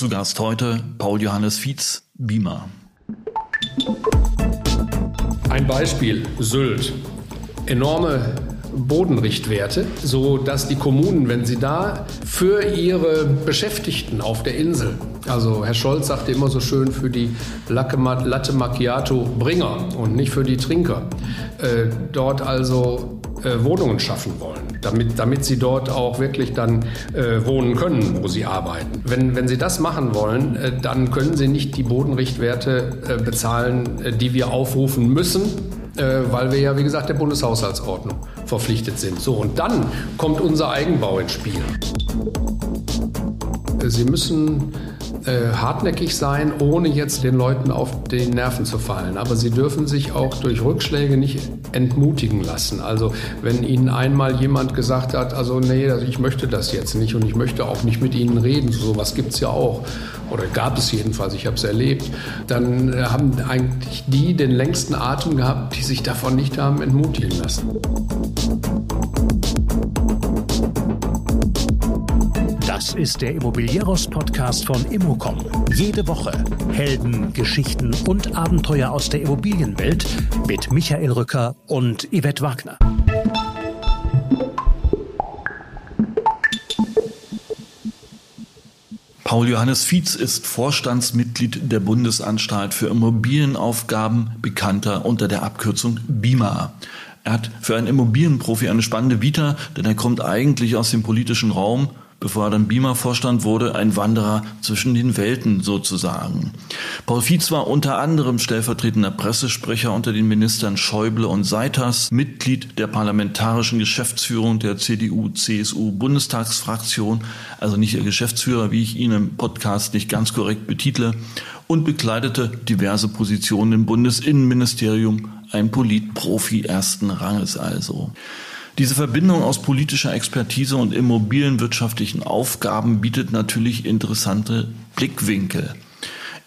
Zu Gast heute Paul Johannes Fietz, Beamer. Ein Beispiel, Sylt. Enorme Bodenrichtwerte, so dass die Kommunen, wenn sie da für ihre Beschäftigten auf der Insel, also Herr Scholz sagte immer so schön für die Latte Macchiato Bringer und nicht für die Trinker, äh, dort also äh, Wohnungen schaffen wollen, damit, damit sie dort auch wirklich dann äh, wohnen können, wo sie arbeiten. Wenn, wenn sie das machen wollen, äh, dann können sie nicht die Bodenrichtwerte äh, bezahlen, äh, die wir aufrufen müssen, weil wir ja, wie gesagt, der Bundeshaushaltsordnung verpflichtet sind. So, und dann kommt unser Eigenbau ins Spiel. Sie müssen äh, hartnäckig sein, ohne jetzt den Leuten auf die Nerven zu fallen. Aber sie dürfen sich auch durch Rückschläge nicht entmutigen lassen. Also wenn ihnen einmal jemand gesagt hat, also nee, also ich möchte das jetzt nicht und ich möchte auch nicht mit ihnen reden, so was gibt es ja auch oder gab es jedenfalls, ich habe es erlebt, dann äh, haben eigentlich die den längsten Atem gehabt, die sich davon nicht haben entmutigen lassen. Ist der Immobilieros-Podcast von Immocom. Jede Woche Helden, Geschichten und Abenteuer aus der Immobilienwelt mit Michael Rücker und Yvette Wagner. Paul Johannes Fietz ist Vorstandsmitglied der Bundesanstalt für Immobilienaufgaben, bekannter unter der Abkürzung BIMA. Er hat für einen Immobilienprofi eine spannende Vita, denn er kommt eigentlich aus dem politischen Raum bevor er dann Beamer-Vorstand wurde, ein Wanderer zwischen den Welten sozusagen. Paul Fietz war unter anderem stellvertretender Pressesprecher unter den Ministern Schäuble und Seiters, Mitglied der parlamentarischen Geschäftsführung der CDU-CSU-Bundestagsfraktion, also nicht ihr Geschäftsführer, wie ich ihn im Podcast nicht ganz korrekt betitle, und bekleidete diverse Positionen im Bundesinnenministerium, ein Politprofi ersten Ranges also. Diese Verbindung aus politischer Expertise und immobilienwirtschaftlichen Aufgaben bietet natürlich interessante Blickwinkel.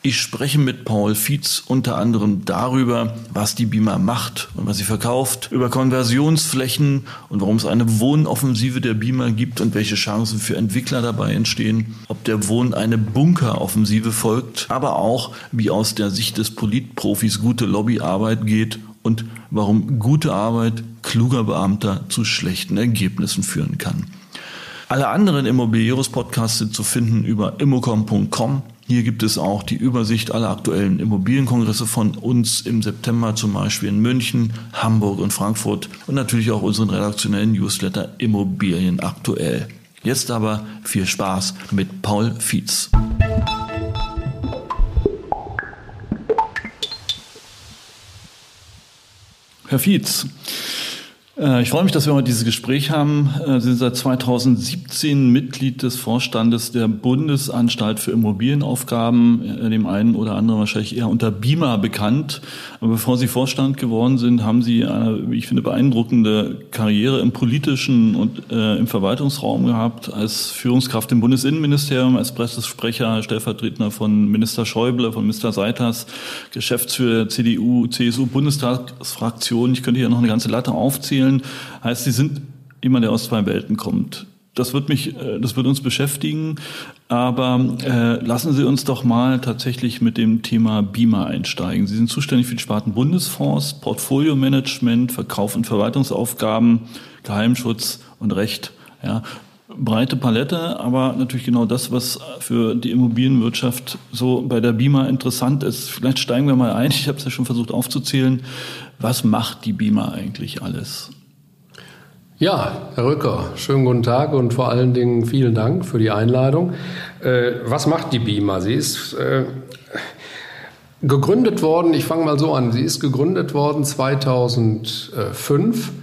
Ich spreche mit Paul Fietz unter anderem darüber, was die BIMA macht und was sie verkauft, über Konversionsflächen und warum es eine Wohnoffensive der BIMA gibt und welche Chancen für Entwickler dabei entstehen, ob der Wohn eine Bunkeroffensive folgt, aber auch, wie aus der Sicht des Politprofis gute Lobbyarbeit geht und warum gute Arbeit kluger Beamter zu schlechten Ergebnissen führen kann. Alle anderen Immobilieros-Podcasts sind zu finden über immocom.com. Hier gibt es auch die Übersicht aller aktuellen Immobilienkongresse von uns im September, zum Beispiel in München, Hamburg und Frankfurt und natürlich auch unseren redaktionellen Newsletter Immobilien aktuell. Jetzt aber viel Spaß mit Paul Fietz. Herr Fietz, ich freue mich, dass wir heute dieses Gespräch haben. Äh, Sie sind seit 2017 Mitglied des Vorstandes der Bundesanstalt für Immobilienaufgaben, äh, dem einen oder anderen wahrscheinlich eher unter BIMA bekannt. Aber bevor Sie Vorstand geworden sind, haben Sie eine, wie ich finde, beeindruckende Karriere im politischen und äh, im Verwaltungsraum gehabt, als Führungskraft im Bundesinnenministerium, als Pressesprecher, Stellvertretender von Minister Schäuble, von Minister Seiters, Geschäftsführer der CDU, CSU Bundestagsfraktion. Ich könnte hier noch eine ganze Latte aufzählen spielen, heißt, sie sind jemand, der aus zwei Welten kommt. Das wird mich, äh, das wird uns beschäftigen. Aber äh, lassen Sie uns doch mal tatsächlich mit dem Thema BIMA einsteigen. Sie sind zuständig für die Sparten Bundesfonds, Portfolio-Management, Verkauf und Verwaltungsaufgaben, Geheimschutz und Recht. Ja, breite Palette, aber natürlich genau das, was für die Immobilienwirtschaft so bei der BIMA interessant ist. Vielleicht steigen wir mal ein. Ich habe es ja schon versucht aufzuzählen. Was macht die BIMA eigentlich alles? Ja, Herr Rücker, schönen guten Tag und vor allen Dingen vielen Dank für die Einladung. Äh, was macht die BIMA? Sie ist äh, gegründet worden, ich fange mal so an, sie ist gegründet worden 2005 ähm,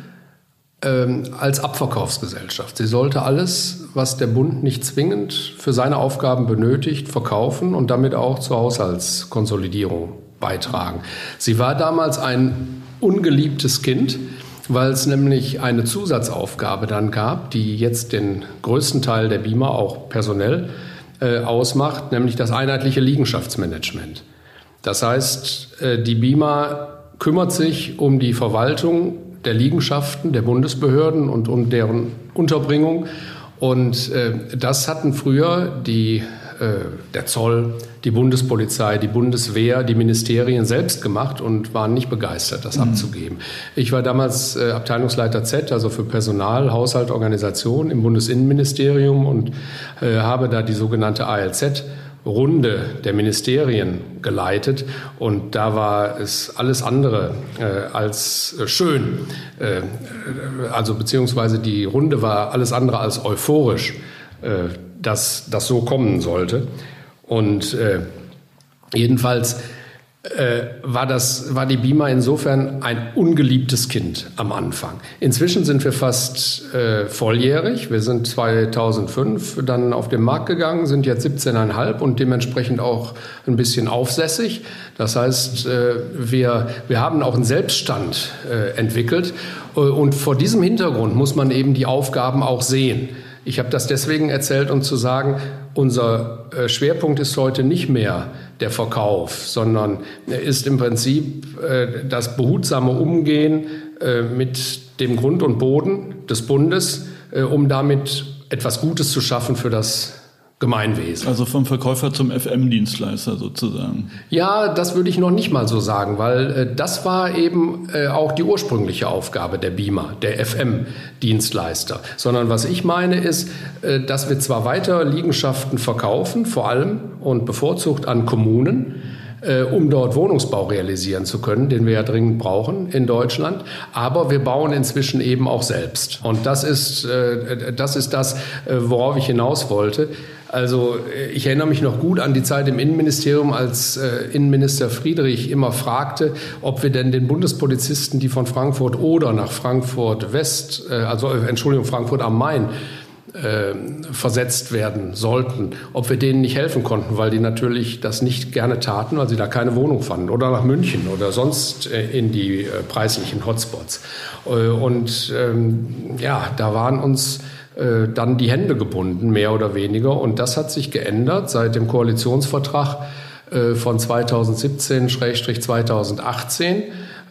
als Abverkaufsgesellschaft. Sie sollte alles, was der Bund nicht zwingend für seine Aufgaben benötigt, verkaufen und damit auch zur Haushaltskonsolidierung beitragen. Sie war damals ein ungeliebtes Kind, weil es nämlich eine Zusatzaufgabe dann gab, die jetzt den größten Teil der BIMA auch personell äh, ausmacht, nämlich das einheitliche Liegenschaftsmanagement. Das heißt, äh, die BIMA kümmert sich um die Verwaltung der Liegenschaften der Bundesbehörden und um deren Unterbringung. Und äh, das hatten früher die der Zoll, die Bundespolizei, die Bundeswehr, die Ministerien selbst gemacht und waren nicht begeistert, das mhm. abzugeben. Ich war damals äh, Abteilungsleiter Z, also für Personal, Haushalt, Organisation im Bundesinnenministerium und äh, habe da die sogenannte ALZ Runde der Ministerien geleitet und da war es alles andere äh, als äh, schön. Äh, also beziehungsweise die Runde war alles andere als euphorisch, äh, dass das so kommen sollte. Und äh, jedenfalls äh, war, das, war die Bima insofern ein ungeliebtes Kind am Anfang. Inzwischen sind wir fast äh, volljährig. Wir sind 2005 dann auf den Markt gegangen, sind jetzt 17,5 und dementsprechend auch ein bisschen aufsässig. Das heißt, äh, wir, wir haben auch einen Selbststand äh, entwickelt. Äh, und vor diesem Hintergrund muss man eben die Aufgaben auch sehen. Ich habe das deswegen erzählt, um zu sagen, unser äh, Schwerpunkt ist heute nicht mehr der Verkauf, sondern ist im Prinzip äh, das behutsame Umgehen äh, mit dem Grund und Boden des Bundes, um damit etwas Gutes zu schaffen für das Gemeinwesen. Also vom Verkäufer zum FM-Dienstleister sozusagen. Ja, das würde ich noch nicht mal so sagen, weil äh, das war eben äh, auch die ursprüngliche Aufgabe der BIMA, der FM-Dienstleister. Sondern was ich meine ist, äh, dass wir zwar weiter Liegenschaften verkaufen, vor allem und bevorzugt an Kommunen, äh, um dort Wohnungsbau realisieren zu können, den wir ja dringend brauchen in Deutschland. Aber wir bauen inzwischen eben auch selbst. Und das ist, äh, das, ist das, äh, worauf ich hinaus wollte. Also äh, ich erinnere mich noch gut an die Zeit im Innenministerium, als äh, Innenminister Friedrich immer fragte, ob wir denn den Bundespolizisten, die von Frankfurt oder nach Frankfurt West, äh, also äh, Entschuldigung, Frankfurt am Main, äh, versetzt werden sollten, ob wir denen nicht helfen konnten, weil die natürlich das nicht gerne taten, weil sie da keine Wohnung fanden oder nach München oder sonst in die preislichen Hotspots. Und ähm, ja, da waren uns äh, dann die Hände gebunden, mehr oder weniger. Und das hat sich geändert seit dem Koalitionsvertrag äh, von 2017-2018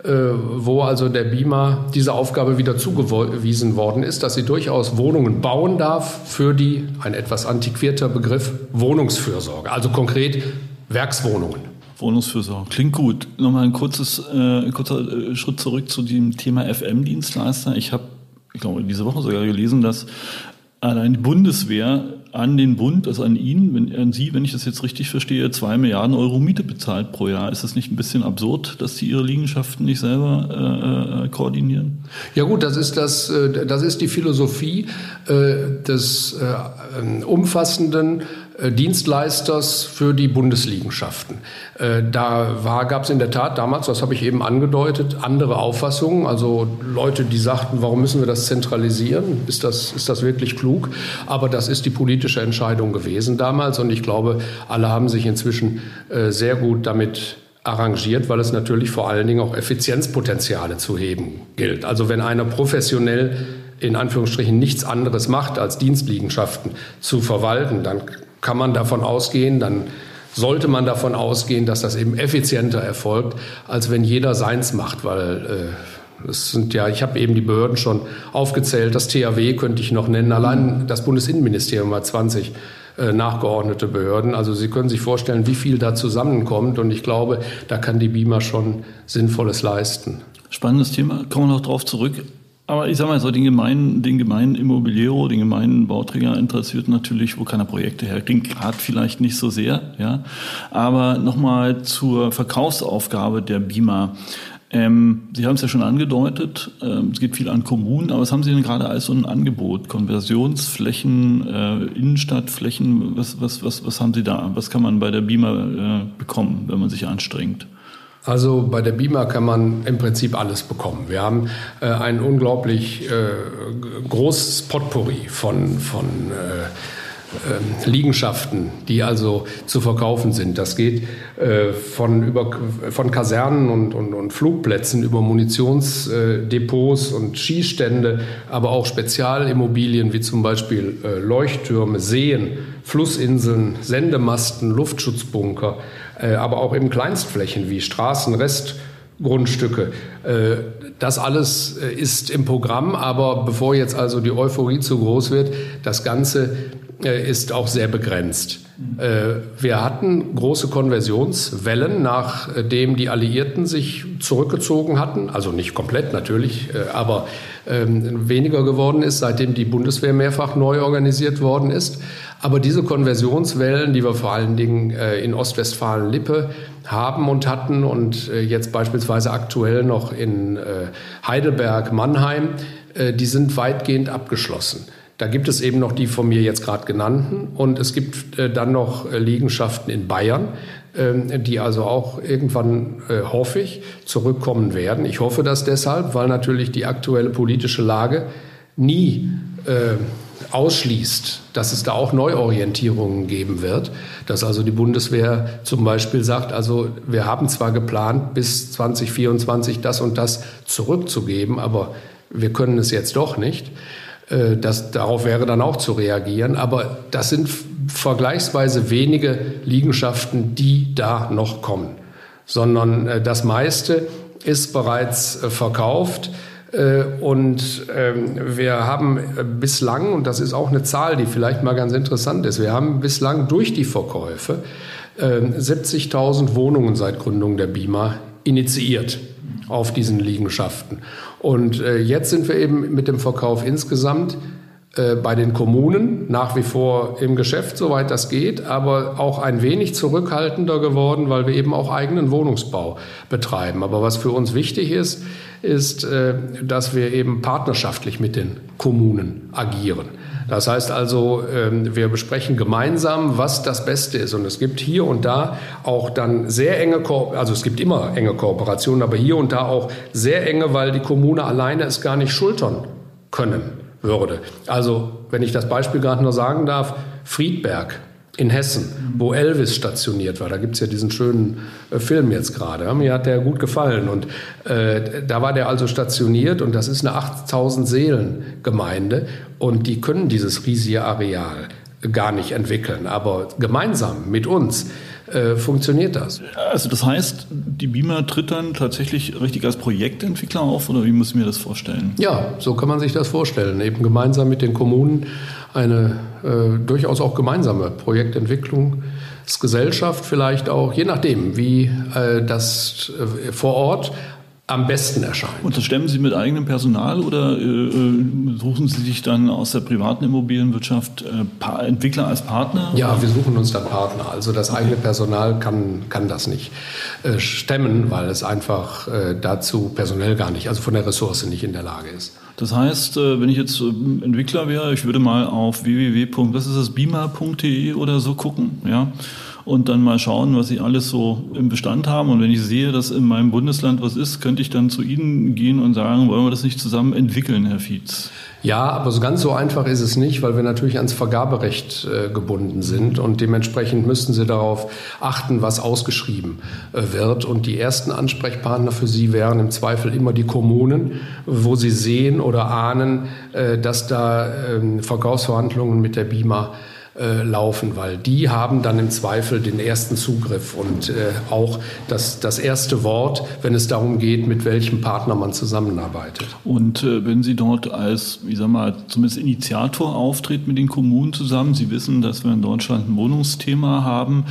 äh, wo also der BIMA diese Aufgabe wieder zugewiesen worden ist, dass sie durchaus Wohnungen bauen darf für die, ein etwas antiquierter Begriff, Wohnungsfürsorge, also konkret Werkswohnungen. Wohnungsfürsorge. Klingt gut. Nochmal ein kurzes, äh, kurzer Schritt zurück zu dem Thema FM-Dienstleister. Ich habe ich glaube, diese Woche sogar gelesen, dass allein die Bundeswehr an den Bund, also an ihn, wenn, an Sie, wenn ich das jetzt richtig verstehe, zwei Milliarden Euro Miete bezahlt pro Jahr. Ist das nicht ein bisschen absurd, dass Sie Ihre Liegenschaften nicht selber äh, äh koordinieren? Ja gut, das ist das, äh, das ist die Philosophie äh, des äh, umfassenden äh, Dienstleisters für die Bundesliegenschaften. Äh, da gab es in der Tat damals, das habe ich eben angedeutet, andere Auffassungen. Also Leute, die sagten, warum müssen wir das zentralisieren? Ist das, ist das wirklich klug? Aber das ist die politische Entscheidung gewesen damals und ich glaube, alle haben sich inzwischen äh, sehr gut damit arrangiert, weil es natürlich vor allen Dingen auch Effizienzpotenziale zu heben gilt. Also wenn einer professionell in Anführungsstrichen nichts anderes macht, als Dienstliegenschaften zu verwalten, dann kann man davon ausgehen, dann sollte man davon ausgehen, dass das eben effizienter erfolgt, als wenn jeder seins macht, weil äh, sind ja, ich habe eben die Behörden schon aufgezählt, das THW könnte ich noch nennen, allein das Bundesinnenministerium hat 20 äh, nachgeordnete Behörden. Also Sie können sich vorstellen, wie viel da zusammenkommt und ich glaube, da kann die BIMA schon Sinnvolles leisten. Spannendes Thema, kommen wir noch drauf zurück. Aber ich sage mal so, den gemeinen, den gemeinen Immobiliero, den gemeinen Bauträger interessiert natürlich, wo kann er Projekte herkriegen, gerade vielleicht nicht so sehr. Ja. Aber nochmal zur Verkaufsaufgabe der BIMA. Ähm, Sie haben es ja schon angedeutet, ähm, es gibt viel an Kommunen, aber was haben Sie denn gerade als so ein Angebot? Konversionsflächen, äh, Innenstadtflächen, was, was, was, was haben Sie da? Was kann man bei der BIMA äh, bekommen, wenn man sich anstrengt? Also bei der BIMA kann man im Prinzip alles bekommen. Wir haben äh, ein unglaublich äh, großes Potpourri von, von äh, ähm, Liegenschaften, die also zu verkaufen sind. Das geht äh, von, über, von Kasernen und, und, und Flugplätzen über Munitionsdepots und Skistände, aber auch Spezialimmobilien wie zum Beispiel äh, Leuchttürme, Seen, Flussinseln, Sendemasten, Luftschutzbunker, äh, aber auch eben Kleinstflächen wie Straßen, Restgrundstücke. Das alles ist im Programm, aber bevor jetzt also die Euphorie zu groß wird, das Ganze ist auch sehr begrenzt. Wir hatten große Konversionswellen, nachdem die Alliierten sich zurückgezogen hatten, also nicht komplett natürlich, aber ähm, weniger geworden ist, seitdem die Bundeswehr mehrfach neu organisiert worden ist. Aber diese Konversionswellen, die wir vor allen Dingen in Ostwestfalen-Lippe haben und hatten und jetzt beispielsweise aktuell noch in Heidelberg, Mannheim, die sind weitgehend abgeschlossen. Da gibt es eben noch die von mir jetzt gerade genannten und es gibt äh, dann noch äh, Liegenschaften in Bayern, äh, die also auch irgendwann, äh, hoffe ich, zurückkommen werden. Ich hoffe das deshalb, weil natürlich die aktuelle politische Lage nie äh, ausschließt, dass es da auch Neuorientierungen geben wird, dass also die Bundeswehr zum Beispiel sagt, also wir haben zwar geplant, bis 2024 das und das zurückzugeben, aber wir können es jetzt doch nicht. Äh, das, darauf wäre dann auch zu reagieren. Aber das sind vergleichsweise wenige Liegenschaften, die da noch kommen, sondern äh, das meiste ist bereits äh, verkauft. Und ähm, wir haben bislang, und das ist auch eine Zahl, die vielleicht mal ganz interessant ist, wir haben bislang durch die Verkäufe 70.000 ähm, Wohnungen seit Gründung der BIMA initiiert auf diesen Liegenschaften. Und äh, jetzt sind wir eben mit dem Verkauf insgesamt äh, bei den Kommunen nach wie vor im Geschäft, soweit das geht, aber auch ein wenig zurückhaltender geworden, weil wir eben auch eigenen Wohnungsbau betreiben. Aber was für uns wichtig ist, ist, äh, dass wir eben partnerschaftlich mit den Kommunen agieren. Das heißt also, ähm, wir besprechen gemeinsam, was das Beste ist. Und es gibt hier und da auch dann sehr enge, Ko also es gibt immer enge Kooperationen, aber hier und da auch sehr enge, weil die Kommune alleine es gar nicht schultern können würde. Also, wenn ich das Beispiel gerade nur sagen darf, Friedberg in Hessen, wo Elvis stationiert war. Da gibt es ja diesen schönen äh, Film jetzt gerade. Mir hat der gut gefallen. Und äh, da war der also stationiert und das ist eine 8000 Seelen Gemeinde und die können dieses riesige Areal gar nicht entwickeln. Aber gemeinsam mit uns äh, funktioniert das. Also das heißt, die BIMA tritt dann tatsächlich richtig als Projektentwickler auf oder wie muss ich mir das vorstellen? Ja, so kann man sich das vorstellen. Eben gemeinsam mit den Kommunen eine äh, durchaus auch gemeinsame Projektentwicklungsgesellschaft vielleicht auch, je nachdem, wie äh, das äh, vor Ort am besten erscheint. Und das stemmen Sie mit eigenem Personal oder äh, äh suchen Sie sich dann aus der privaten Immobilienwirtschaft äh, Entwickler als Partner? Ja, wir suchen uns dann Partner. Also das okay. eigene Personal kann, kann das nicht äh, stemmen, weil es einfach äh, dazu personell gar nicht, also von der Ressource nicht in der Lage ist. Das heißt, äh, wenn ich jetzt Entwickler wäre, ich würde mal auf www.bima.de oder so gucken, ja und dann mal schauen, was sie alles so im Bestand haben. Und wenn ich sehe, dass in meinem Bundesland was ist, könnte ich dann zu Ihnen gehen und sagen, wollen wir das nicht zusammen entwickeln, Herr Fietz? Ja, aber so ganz so einfach ist es nicht, weil wir natürlich ans Vergaberecht äh, gebunden sind und dementsprechend müssten Sie darauf achten, was ausgeschrieben äh, wird. Und die ersten Ansprechpartner für Sie wären im Zweifel immer die Kommunen, wo Sie sehen oder ahnen, äh, dass da ähm, Verkaufsverhandlungen mit der BIMA äh, laufen, weil die haben dann im Zweifel den ersten Zugriff und äh, auch das, das erste Wort, wenn es darum geht, mit welchem Partner man zusammenarbeitet. Und äh, wenn Sie dort als, wie sag mal, zumindest Initiator auftreten mit den Kommunen zusammen, Sie wissen, dass wir in Deutschland ein Wohnungsthema haben,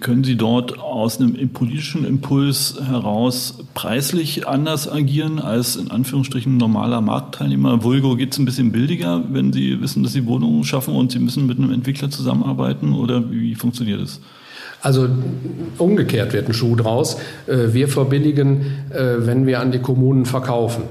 können Sie dort aus einem politischen Impuls heraus preislich anders agieren als in Anführungsstrichen normaler Marktteilnehmer? Vulgo geht es ein bisschen billiger, wenn Sie wissen, dass Sie Wohnungen schaffen und Sie müssen mit einem Entwickler zusammenarbeiten oder wie funktioniert das? Also umgekehrt wird ein Schuh draus. Äh, wir verbilligen, äh, wenn wir an die Kommunen verkaufen.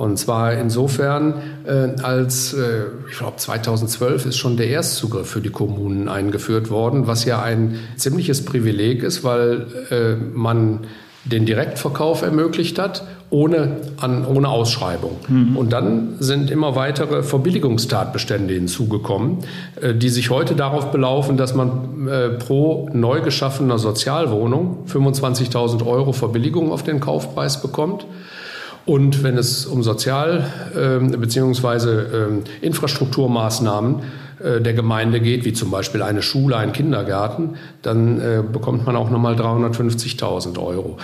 Und zwar insofern, äh, als äh, ich glaube 2012 ist schon der Erstzugriff für die Kommunen eingeführt worden, was ja ein ziemliches Privileg ist, weil äh, man den Direktverkauf ermöglicht hat, ohne, an, ohne Ausschreibung. Mhm. Und dann sind immer weitere Verbilligungstatbestände hinzugekommen, äh, die sich heute darauf belaufen, dass man äh, pro neu geschaffener Sozialwohnung 25.000 Euro Verbilligung auf den Kaufpreis bekommt. Und wenn es um Sozial- äh, bzw. Äh, Infrastrukturmaßnahmen äh, der Gemeinde geht, wie zum Beispiel eine Schule, ein Kindergarten, dann äh, bekommt man auch nochmal 350.000 Euro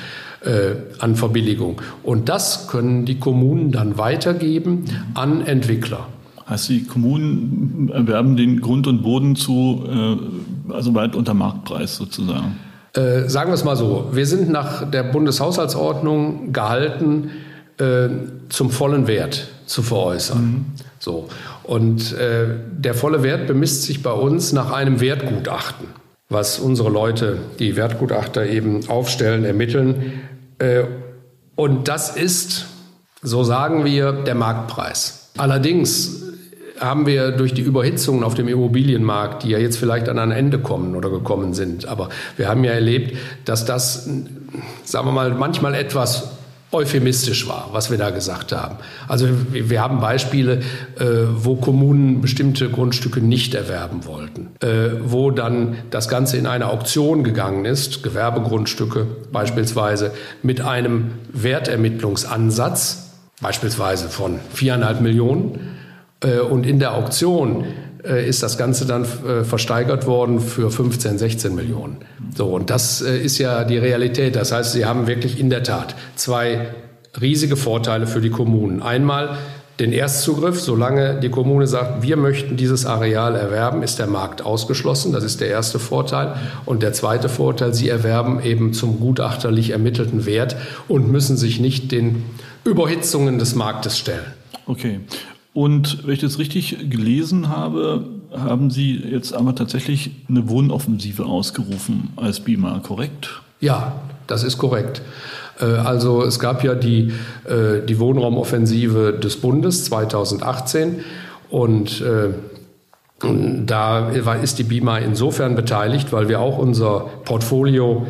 äh, an Verbilligung. Und das können die Kommunen dann weitergeben an Entwickler. Heißt, die Kommunen erwerben den Grund und Boden zu, äh, also weit unter Marktpreis sozusagen? Sagen wir es mal so, wir sind nach der Bundeshaushaltsordnung gehalten, äh, zum vollen Wert zu veräußern. Mhm. So. Und äh, der volle Wert bemisst sich bei uns nach einem Wertgutachten, was unsere Leute, die Wertgutachter eben aufstellen, ermitteln. Äh, und das ist, so sagen wir, der Marktpreis. Allerdings haben wir durch die Überhitzungen auf dem Immobilienmarkt, die ja jetzt vielleicht an ein Ende kommen oder gekommen sind, aber wir haben ja erlebt, dass das, sagen wir mal, manchmal etwas euphemistisch war, was wir da gesagt haben. Also wir haben Beispiele, äh, wo Kommunen bestimmte Grundstücke nicht erwerben wollten, äh, wo dann das Ganze in eine Auktion gegangen ist, Gewerbegrundstücke beispielsweise, mit einem Wertermittlungsansatz, beispielsweise von viereinhalb Millionen äh, und in der Auktion ist das Ganze dann äh, versteigert worden für 15, 16 Millionen. So, und das ist ja die Realität. Das heißt, sie haben wirklich in der Tat zwei riesige Vorteile für die Kommunen. Einmal den Erstzugriff, solange die Kommune sagt, wir möchten dieses Areal erwerben, ist der Markt ausgeschlossen. Das ist der erste Vorteil. Und der zweite Vorteil, sie erwerben eben zum gutachterlich ermittelten Wert und müssen sich nicht den Überhitzungen des Marktes stellen. Okay. Und wenn ich das richtig gelesen habe, haben Sie jetzt aber tatsächlich eine Wohnoffensive ausgerufen als BIMA, korrekt? Ja, das ist korrekt. Äh, also es gab ja die, äh, die Wohnraumoffensive des Bundes 2018 und äh, da ist die BIMA insofern beteiligt, weil wir auch unser Portfolio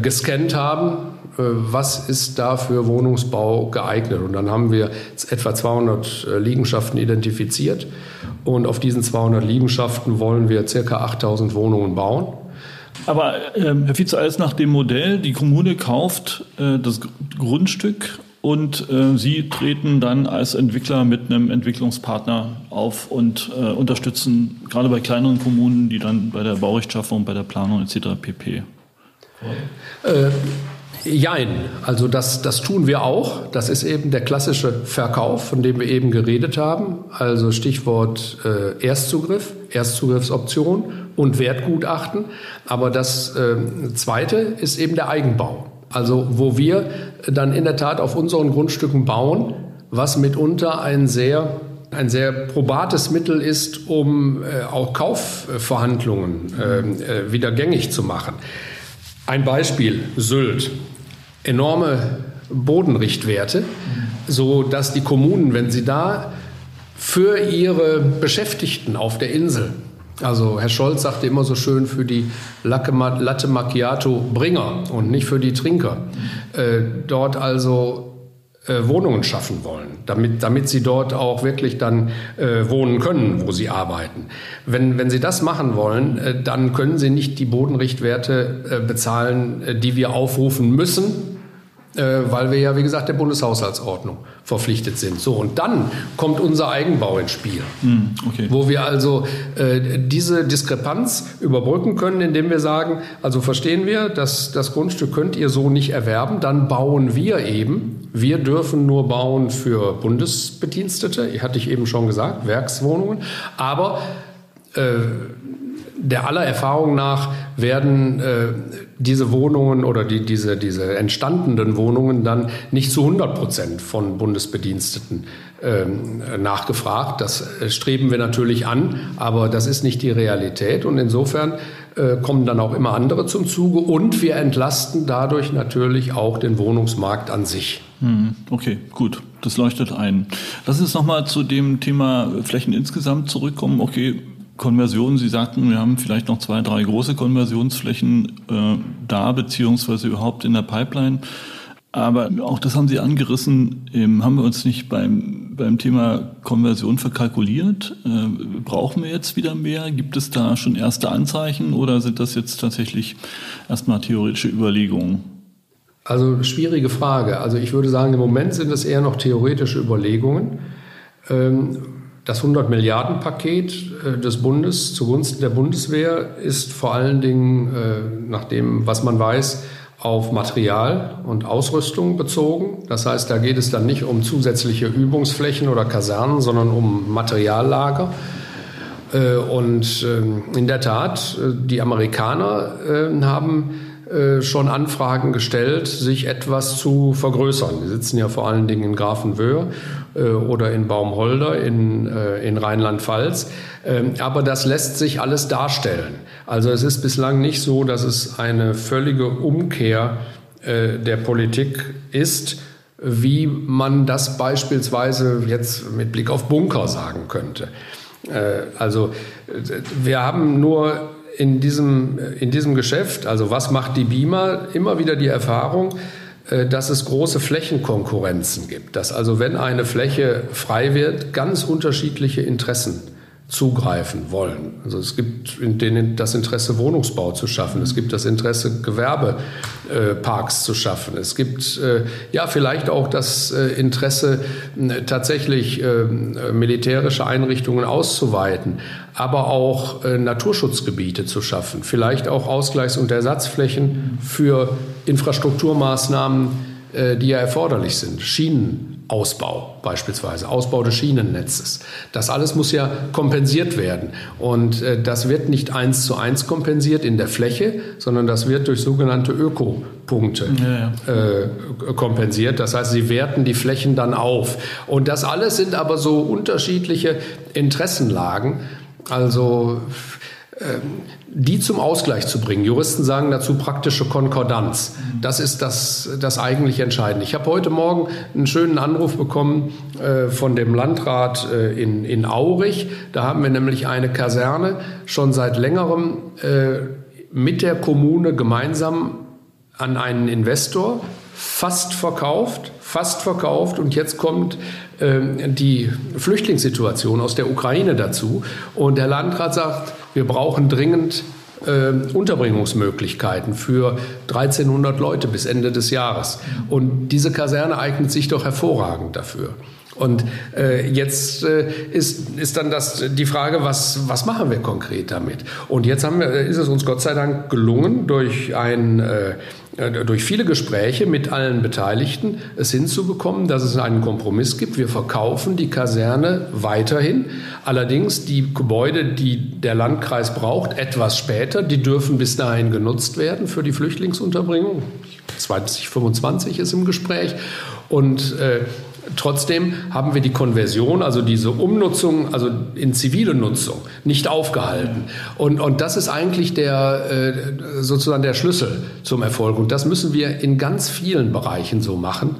gescannt haben was ist da für Wohnungsbau geeignet. Und dann haben wir etwa 200 äh, Liegenschaften identifiziert. Und auf diesen 200 Liegenschaften wollen wir circa 8000 Wohnungen bauen. Aber äh, Herr Vize, alles nach dem Modell, die Kommune kauft äh, das Grundstück und äh, Sie treten dann als Entwickler mit einem Entwicklungspartner auf und äh, unterstützen gerade bei kleineren Kommunen, die dann bei der Baurechtschaffung, bei der Planung etc. pp. Jein, also das, das tun wir auch. Das ist eben der klassische Verkauf, von dem wir eben geredet haben. Also Stichwort äh, Erstzugriff, Erstzugriffsoption und Wertgutachten. Aber das äh, Zweite ist eben der Eigenbau. Also wo wir dann in der Tat auf unseren Grundstücken bauen, was mitunter ein sehr ein sehr probates Mittel ist, um äh, auch Kaufverhandlungen äh, äh, wieder gängig zu machen. Ein Beispiel, Sylt enorme Bodenrichtwerte, so dass die Kommunen, wenn sie da für ihre Beschäftigten auf der Insel, also Herr Scholz sagte immer so schön für die Latte Macchiato Bringer und nicht für die Trinker, äh, dort also äh, Wohnungen schaffen wollen, damit, damit sie dort auch wirklich dann äh, wohnen können, wo sie arbeiten. Wenn, wenn sie das machen wollen, äh, dann können sie nicht die Bodenrichtwerte äh, bezahlen, äh, die wir aufrufen müssen, weil wir ja, wie gesagt, der Bundeshaushaltsordnung verpflichtet sind. So, und dann kommt unser Eigenbau ins Spiel, hm, okay. wo wir also äh, diese Diskrepanz überbrücken können, indem wir sagen, also verstehen wir, dass das Grundstück könnt ihr so nicht erwerben, dann bauen wir eben. Wir dürfen nur bauen für Bundesbedienstete, hatte ich eben schon gesagt, Werkswohnungen, aber äh, der aller Erfahrung nach werden äh, diese Wohnungen oder die, diese, diese entstandenen Wohnungen dann nicht zu 100 Prozent von Bundesbediensteten ähm, nachgefragt. Das äh, streben wir natürlich an, aber das ist nicht die Realität. Und insofern äh, kommen dann auch immer andere zum Zuge und wir entlasten dadurch natürlich auch den Wohnungsmarkt an sich. Hm, okay, gut. Das leuchtet ein. Lass uns nochmal zu dem Thema Flächen insgesamt zurückkommen. Okay, Konversionen, Sie sagten, wir haben vielleicht noch zwei, drei große Konversionsflächen äh, da, beziehungsweise überhaupt in der Pipeline. Aber auch das haben Sie angerissen, ähm, haben wir uns nicht beim, beim Thema Konversion verkalkuliert? Äh, brauchen wir jetzt wieder mehr? Gibt es da schon erste Anzeichen oder sind das jetzt tatsächlich erstmal theoretische Überlegungen? Also schwierige Frage. Also ich würde sagen, im Moment sind es eher noch theoretische Überlegungen. Ähm, das 100 Milliarden Paket äh, des Bundes zugunsten der Bundeswehr ist vor allen Dingen, äh, nach dem, was man weiß, auf Material und Ausrüstung bezogen. Das heißt, da geht es dann nicht um zusätzliche Übungsflächen oder Kasernen, sondern um Materiallager. Äh, und ähm, in der Tat, die Amerikaner haben schon Anfragen gestellt, sich etwas zu vergrößern. Die sitzen ja vor allen Dingen in Grafenwöhr oder in Baumholder in, in Rheinland-Pfalz. Ähm, aber das lässt sich alles darstellen. Also es ist bislang nicht so, dass es eine völlige Umkehr der Politik ist, wie man das beispielsweise jetzt mit Blick auf Bunker sagen könnte. Äh, also wir haben nur in diesem, in diesem Geschäft, also was macht die Beamer, immer wieder die Erfahrung, äh, dass es große Flächenkonkurrenzen gibt. Dass also wenn eine Fläche frei wird, ganz unterschiedliche Interessen zugreifen wollen. Also es gibt das Interesse, Wohnungsbau zu schaffen. Es gibt das Interesse, Gewerbeparks zu schaffen. Es gibt äh, ja vielleicht auch das äh, Interesse, tatsächlich äh, militärische Einrichtungen auszuweiten, aber auch Naturschutzgebiete zu schaffen. Vielleicht auch Ausgleichs- und Ersatzflächen für Infrastrukturmaßnahmen, die ja erforderlich sind. Schienen Ausbau beispielsweise, Ausbau des Schienennetzes. Das alles muss ja kompensiert werden. Und äh, das wird nicht eins zu eins kompensiert in der Fläche, sondern das wird durch sogenannte Ökopunkte ja, ja. Äh, kompensiert. Das heißt, sie werten die Flächen dann auf. Und das alles sind aber so unterschiedliche Interessenlagen. Also die zum Ausgleich zu bringen. Juristen sagen dazu praktische Konkordanz. Das ist das, das eigentlich Entscheidende. Ich habe heute Morgen einen schönen Anruf bekommen äh, von dem Landrat äh, in, in Aurich. Da haben wir nämlich eine Kaserne schon seit längerem äh, mit der Kommune gemeinsam an einen Investor fast verkauft, fast verkauft und jetzt kommt die Flüchtlingssituation aus der Ukraine dazu und der Landrat sagt, wir brauchen dringend äh, Unterbringungsmöglichkeiten für 1300 Leute bis Ende des Jahres. Und diese Kaserne eignet sich doch hervorragend dafür. Und äh, jetzt äh, ist, ist dann das, die Frage, was, was machen wir konkret damit? Und jetzt haben wir, ist es uns Gott sei Dank gelungen, durch ein äh, äh, durch viele Gespräche mit allen Beteiligten es hinzubekommen, dass es einen Kompromiss gibt. Wir verkaufen die Kaserne weiterhin. Allerdings die Gebäude, die der Landkreis braucht, etwas später, die dürfen bis dahin genutzt werden für die Flüchtlingsunterbringung. 2025 ist im Gespräch. Und äh, Trotzdem haben wir die Konversion, also diese Umnutzung, also in zivile Nutzung, nicht aufgehalten. Und, und das ist eigentlich der, äh, sozusagen der Schlüssel zum Erfolg. Und das müssen wir in ganz vielen Bereichen so machen.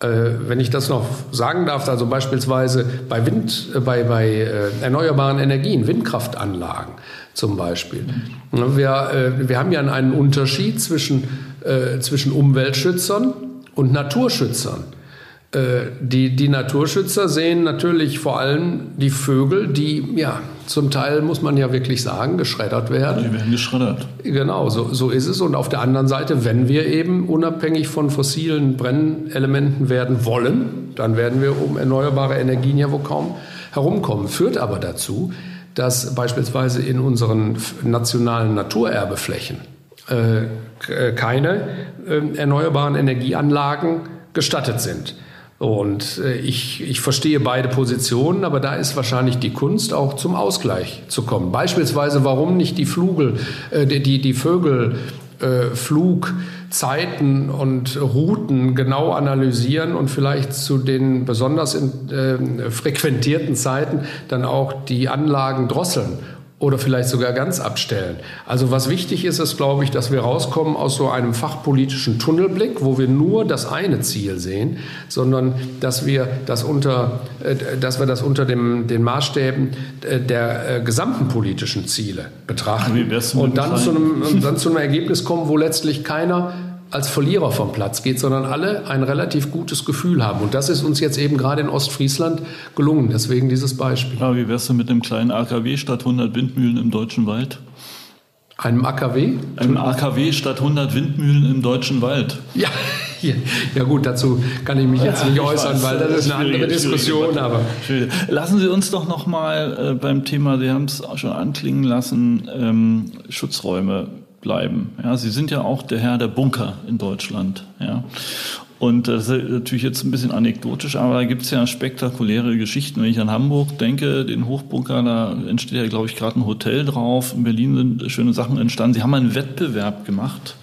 Äh, wenn ich das noch sagen darf, also beispielsweise bei Wind, äh, bei, bei erneuerbaren Energien, Windkraftanlagen zum Beispiel. Wir, wir haben ja einen Unterschied zwischen, zwischen Umweltschützern und Naturschützern. Äh, die, die Naturschützer sehen natürlich vor allem die Vögel, die ja zum Teil, muss man ja wirklich sagen, geschreddert werden. Die werden geschreddert. Genau, so, so ist es. Und auf der anderen Seite, wenn wir eben unabhängig von fossilen Brennelementen werden wollen, dann werden wir um erneuerbare Energien ja wohl kaum herumkommen. Führt aber dazu, dass beispielsweise in unseren nationalen Naturerbeflächen äh, keine äh, erneuerbaren Energieanlagen gestattet sind. Und äh, ich, ich verstehe beide Positionen, aber da ist wahrscheinlich die Kunst auch zum Ausgleich zu kommen. Beispielsweise, warum nicht die Flugel, äh, die, die Vögel äh, Flugzeiten und Routen genau analysieren und vielleicht zu den besonders in, äh, frequentierten Zeiten dann auch die Anlagen drosseln oder vielleicht sogar ganz abstellen. Also was wichtig ist, ist, glaube ich, dass wir rauskommen aus so einem fachpolitischen Tunnelblick, wo wir nur das eine Ziel sehen, sondern dass wir das unter, äh, dass wir das unter dem, den Maßstäben äh, der äh, gesamten politischen Ziele betrachten und dann zu, einem, dann zu einem Ergebnis kommen, wo letztlich keiner als Verlierer vom Platz geht, sondern alle ein relativ gutes Gefühl haben. Und das ist uns jetzt eben gerade in Ostfriesland gelungen. Deswegen dieses Beispiel. Ja, wie wär's denn mit einem kleinen AKW statt 100 Windmühlen im deutschen Wald? Einem AKW? Einem AKW statt 100 Windmühlen im deutschen Wald. Ja, ja gut, dazu kann ich mich jetzt ja, nicht äußern, weiß, weil das ist eine andere Diskussion. Aber lassen Sie uns doch noch mal äh, beim Thema, Sie haben es auch schon anklingen lassen, ähm, Schutzräume bleiben. Ja, Sie sind ja auch der Herr der Bunker in Deutschland. Ja. Und das ist natürlich jetzt ein bisschen anekdotisch, aber da gibt es ja spektakuläre Geschichten. Wenn ich an Hamburg denke, den Hochbunker, da entsteht ja, glaube ich, gerade ein Hotel drauf. In Berlin sind schöne Sachen entstanden. Sie haben einen Wettbewerb gemacht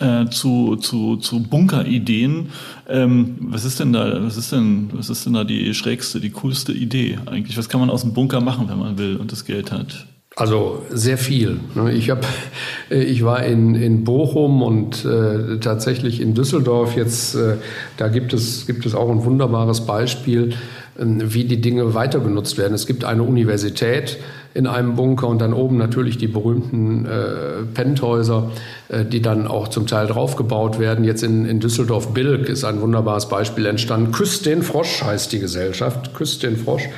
äh, zu, zu, zu Bunkerideen. Ähm, was ist denn da, was ist denn, was ist denn da die schrägste, die coolste Idee eigentlich? Was kann man aus dem Bunker machen, wenn man will und das Geld hat? Also sehr viel. Ne? Ich, hab, äh, ich war in, in Bochum und äh, tatsächlich in Düsseldorf. Jetzt, äh, da gibt es, gibt es auch ein wunderbares Beispiel, äh, wie die Dinge weiter benutzt werden. Es gibt eine Universität in einem Bunker und dann oben natürlich die berühmten äh, Penthäuser, äh, die dann auch zum Teil draufgebaut werden. Jetzt in, in Düsseldorf-Bilk ist ein wunderbares Beispiel entstanden. Küsst den Frosch heißt die Gesellschaft. Küsst den Frosch.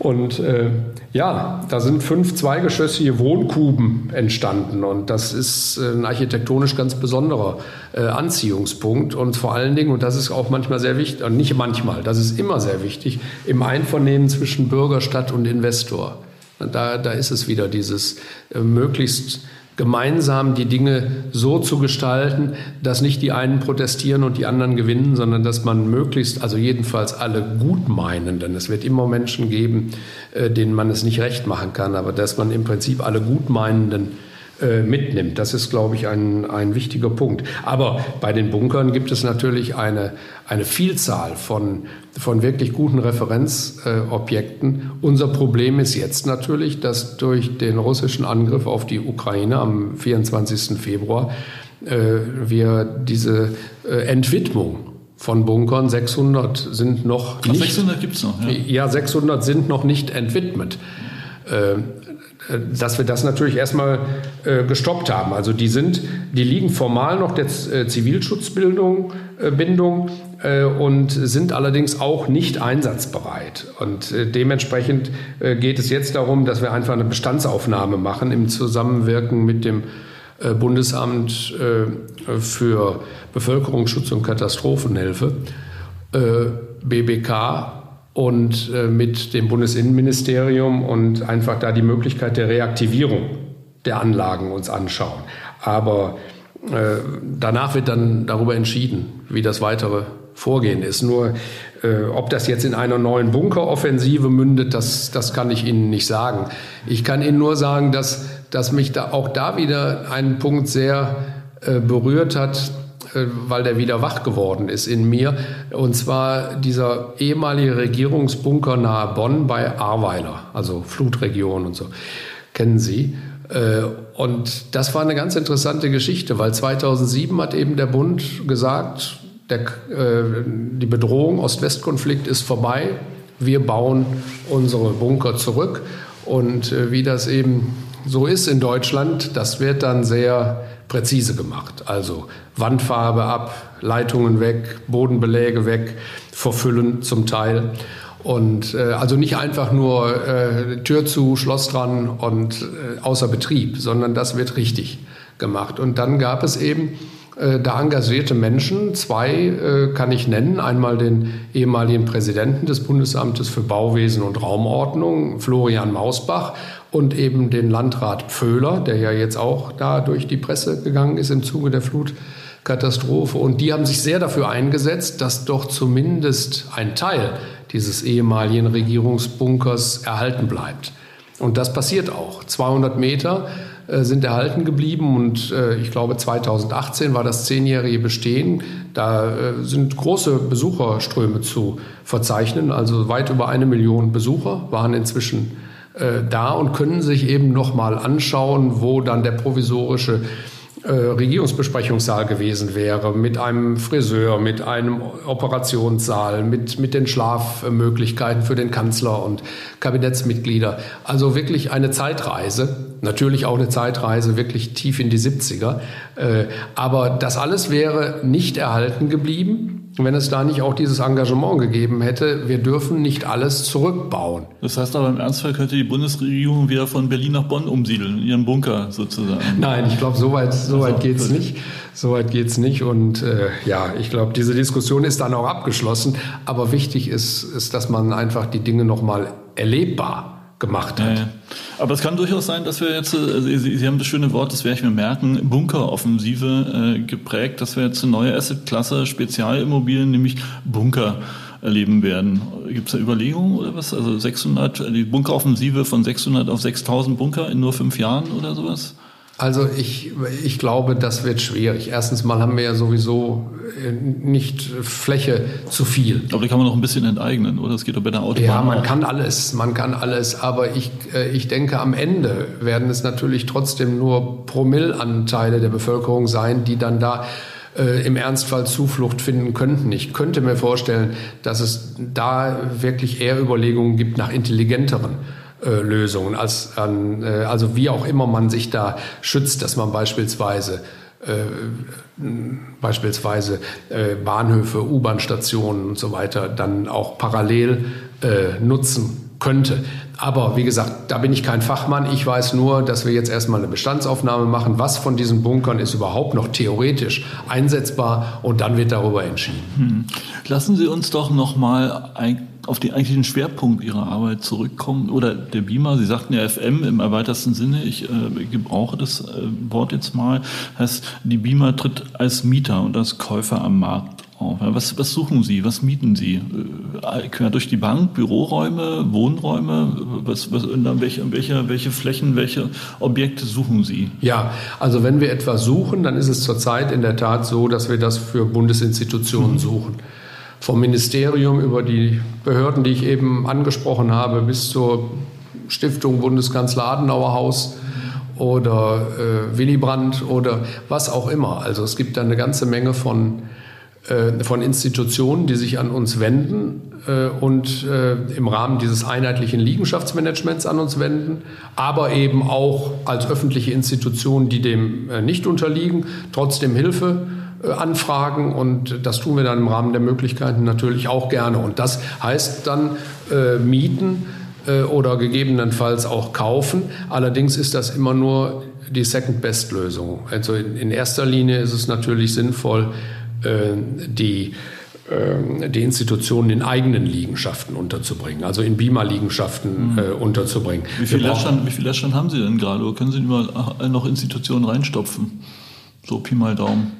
Und äh, ja, da sind fünf zweigeschossige Wohnkuben entstanden und das ist äh, ein architektonisch ganz besonderer äh, Anziehungspunkt und vor allen Dingen, und das ist auch manchmal sehr wichtig, und nicht manchmal, das ist immer sehr wichtig, im Einvernehmen zwischen Bürger, Stadt und Investor. Da, da ist es wieder dieses äh, möglichst gemeinsam die Dinge so zu gestalten, dass nicht die einen protestieren und die anderen gewinnen, sondern dass man möglichst, also jedenfalls alle Gutmeinenden, es wird immer Menschen geben, äh, denen man es nicht recht machen kann, aber dass man im Prinzip alle Gutmeinenden äh, mitnimmt. Das ist, glaube ich, ein, ein wichtiger Punkt. Aber bei den Bunkern gibt es natürlich eine, eine Vielzahl von, von wirklich guten Referenzobjekten. Äh, Unser Problem ist jetzt natürlich, dass durch den russischen Angriff auf die Ukraine am 24. Februar äh, wir diese äh, Entwidmung von Bunkern, 600 sind noch Ach, nicht. 600 gibt es noch, ja. Ja, 600 sind noch nicht entwidmet. Äh, dass wir das natürlich erstmal äh, gestoppt haben. Also die sind, die liegen formal noch der äh, Zivilschutzbildung, äh, Bindung äh, und sind allerdings auch nicht einsatzbereit. Und äh, dementsprechend geht es jetzt darum, dass wir einfach eine Bestandsaufnahme machen im Zusammenwirken mit dem Bundesamt für Bevölkerungsschutz und Katastrophenhilfe, BBK, und äh, mit dem Bundesinnenministerium und einfach da die Möglichkeit der Reaktivierung der Anlagen uns anschauen. Aber äh, danach wird dann darüber entschieden, wie das weitere Vorgehen ist. Nur äh, ob das jetzt in einer neuen Bunkeroffensive mündet, das, das kann ich Ihnen nicht sagen. Ich kann Ihnen nur sagen, dass, dass mich da auch da wieder ein Punkt sehr berührt hat, weil der wieder wach geworden ist in mir. Und zwar dieser ehemalige Regierungsbunker nahe Bonn bei Ahrweiler, also Flutregion und so. Kennen Sie? Äh, und das war eine ganz interessante Geschichte, weil 2007 hat eben der Bund gesagt, der, äh, die Bedrohung Ost-West-Konflikt ist vorbei. Wir bauen unsere Bunker zurück. Und wie das eben so ist in Deutschland, das wird dann sehr präzise gemacht. Also Wandfarbe ab, Leitungen weg, Bodenbeläge weg, verfüllen zum Teil. Und äh, also nicht einfach nur äh, Tür zu, Schloss dran und äh, außer Betrieb, sondern das wird richtig gemacht. Und dann gab es eben äh, da engagierte Menschen, zwei äh, kann ich nennen, einmal den ehemaligen Präsidenten des Bundesamtes für Bauwesen und Raumordnung, Florian Mausbach, und eben den Landrat Pföhler, der ja jetzt auch da durch die Presse gegangen ist im Zuge der Flutkatastrophe. Und die haben sich sehr dafür eingesetzt, dass doch zumindest ein Teil dieses ehemaligen Regierungsbunkers erhalten bleibt. Und das passiert auch. 200 Meter äh, sind erhalten geblieben und äh, ich glaube 2018 war das zehnjährige Bestehen. Da äh, sind große Besucherströme zu verzeichnen, also weit über eine Million Besucher waren inzwischen äh, da und können sich eben noch mal anschauen, wo dann der provisorische äh, Regierungsbesprechungssaal gewesen wäre, mit einem Friseur, mit einem Operationssaal, mit, mit den Schlafmöglichkeiten für den Kanzler und Kabinettsmitglieder. Also wirklich eine Zeitreise, natürlich auch eine Zeitreise wirklich tief in die 70er. Äh, aber das alles wäre nicht erhalten geblieben wenn es da nicht auch dieses Engagement gegeben hätte, wir dürfen nicht alles zurückbauen. Das heißt aber im Ernstfall könnte die Bundesregierung wieder von Berlin nach Bonn umsiedeln, in ihren Bunker sozusagen. Nein, ich glaube, so weit, so weit geht es nicht. So weit geht's nicht. Und äh, ja, ich glaube, diese Diskussion ist dann auch abgeschlossen. Aber wichtig ist, ist dass man einfach die Dinge nochmal erlebbar gemacht hat. Ja, Aber es kann durchaus sein, dass wir jetzt, äh, Sie, Sie, haben das schöne Wort, das werde ich mir merken, Bunkeroffensive äh, geprägt, dass wir jetzt eine neue Assetklasse Spezialimmobilien, nämlich Bunker erleben werden. Gibt es da Überlegungen oder was? Also 600, die Bunkeroffensive von 600 auf 6000 Bunker in nur fünf Jahren oder sowas? Also ich, ich glaube, das wird schwierig. Erstens mal haben wir ja sowieso äh, nicht Fläche zu viel. Aber die kann man noch ein bisschen enteignen, oder? Das geht doch bei der Autobahn. Ja, man auch. kann alles, man kann alles. Aber ich, äh, ich denke, am Ende werden es natürlich trotzdem nur Promillanteile der Bevölkerung sein, die dann da äh, im Ernstfall Zuflucht finden könnten. Ich könnte mir vorstellen, dass es da wirklich eher Überlegungen gibt nach intelligenteren äh, Lösungen, als an, äh, also wie auch immer man sich da schützt, dass man beispielsweise äh, beispielsweise äh, Bahnhöfe, U-Bahn-Stationen und so weiter dann auch parallel äh, nutzen könnte. Aber wie gesagt, da bin ich kein Fachmann. Ich weiß nur, dass wir jetzt erstmal eine Bestandsaufnahme machen. Was von diesen Bunkern ist überhaupt noch theoretisch einsetzbar? Und dann wird darüber entschieden. Hm. Lassen Sie uns doch noch mal auf den eigentlichen Schwerpunkt Ihrer Arbeit zurückkommen. Oder der Beamer, Sie sagten ja FM im erweiterten Sinne. Ich äh, gebrauche das äh, Wort jetzt mal. Heißt, die Beamer tritt als Mieter und als Käufer am Markt auf. Was, was suchen Sie? Was mieten Sie? Äh, quer durch die Bank? Büroräume? Wohnräume? Was, was, welche, welche, welche Flächen, welche Objekte suchen Sie? Ja, also wenn wir etwas suchen, dann ist es zurzeit in der Tat so, dass wir das für Bundesinstitutionen mhm. suchen. Vom Ministerium über die Behörden, die ich eben angesprochen habe, bis zur Stiftung Bundeskanzler Adenauer Haus oder äh, Willy Brandt oder was auch immer. Also es gibt da eine ganze Menge von äh, von Institutionen, die sich an uns wenden äh, und äh, im Rahmen dieses einheitlichen Liegenschaftsmanagements an uns wenden, aber eben auch als öffentliche Institutionen, die dem nicht unterliegen, trotzdem Hilfe anfragen und das tun wir dann im Rahmen der Möglichkeiten natürlich auch gerne. Und das heißt dann äh, mieten äh, oder gegebenenfalls auch kaufen. Allerdings ist das immer nur die Second-Best-Lösung. Also in, in erster Linie ist es natürlich sinnvoll, äh, die äh, die Institutionen in eigenen Liegenschaften unterzubringen, also in BIMA-Liegenschaften mhm. äh, unterzubringen. Wie viel, Leerstand, wie viel Leerstand haben Sie denn gerade? Oder können Sie mal noch Institutionen reinstopfen? So Pi mal Daumen.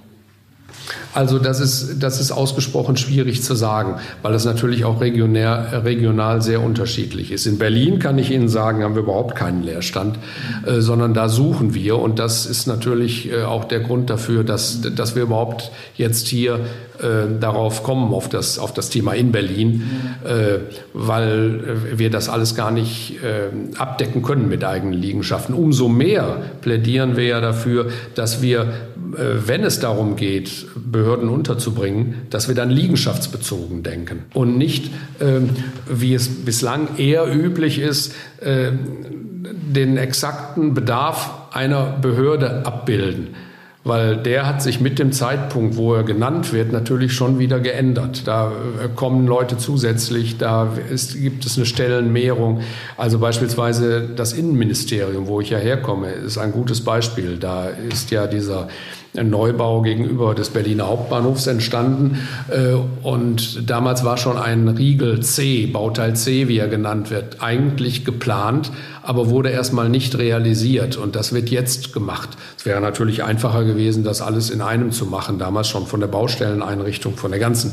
Also das ist, das ist ausgesprochen schwierig zu sagen, weil es natürlich auch regionär, regional sehr unterschiedlich ist. In Berlin kann ich Ihnen sagen, haben wir überhaupt keinen Leerstand, äh, sondern da suchen wir. Und das ist natürlich äh, auch der Grund dafür, dass, dass wir überhaupt jetzt hier äh, darauf kommen, auf das, auf das Thema in Berlin, äh, weil äh, wir das alles gar nicht äh, abdecken können mit eigenen Liegenschaften. Umso mehr plädieren wir ja dafür, dass wir, wenn es darum geht, Behörden unterzubringen, dass wir dann liegenschaftsbezogen denken und nicht, ähm, wie es bislang eher üblich ist, äh, den exakten Bedarf einer Behörde abbilden weil der hat sich mit dem Zeitpunkt, wo er genannt wird, natürlich schon wieder geändert. Da äh, kommen Leute zusätzlich, da ist, gibt es eine Stellenmehrung. Also beispielsweise das Innenministerium, wo ich ja herkomme, ist ein gutes Beispiel. Da ist ja dieser Neubau gegenüber des Berliner Hauptbahnhofs entstanden. Äh, und damals war schon ein Riegel C, Bauteil C, wie er genannt wird, eigentlich geplant, aber wurde erstmal nicht realisiert. Und das wird jetzt gemacht. Es wäre natürlich einfacher gewesen, das alles in einem zu machen, damals schon von der Baustelleneinrichtung, von der ganzen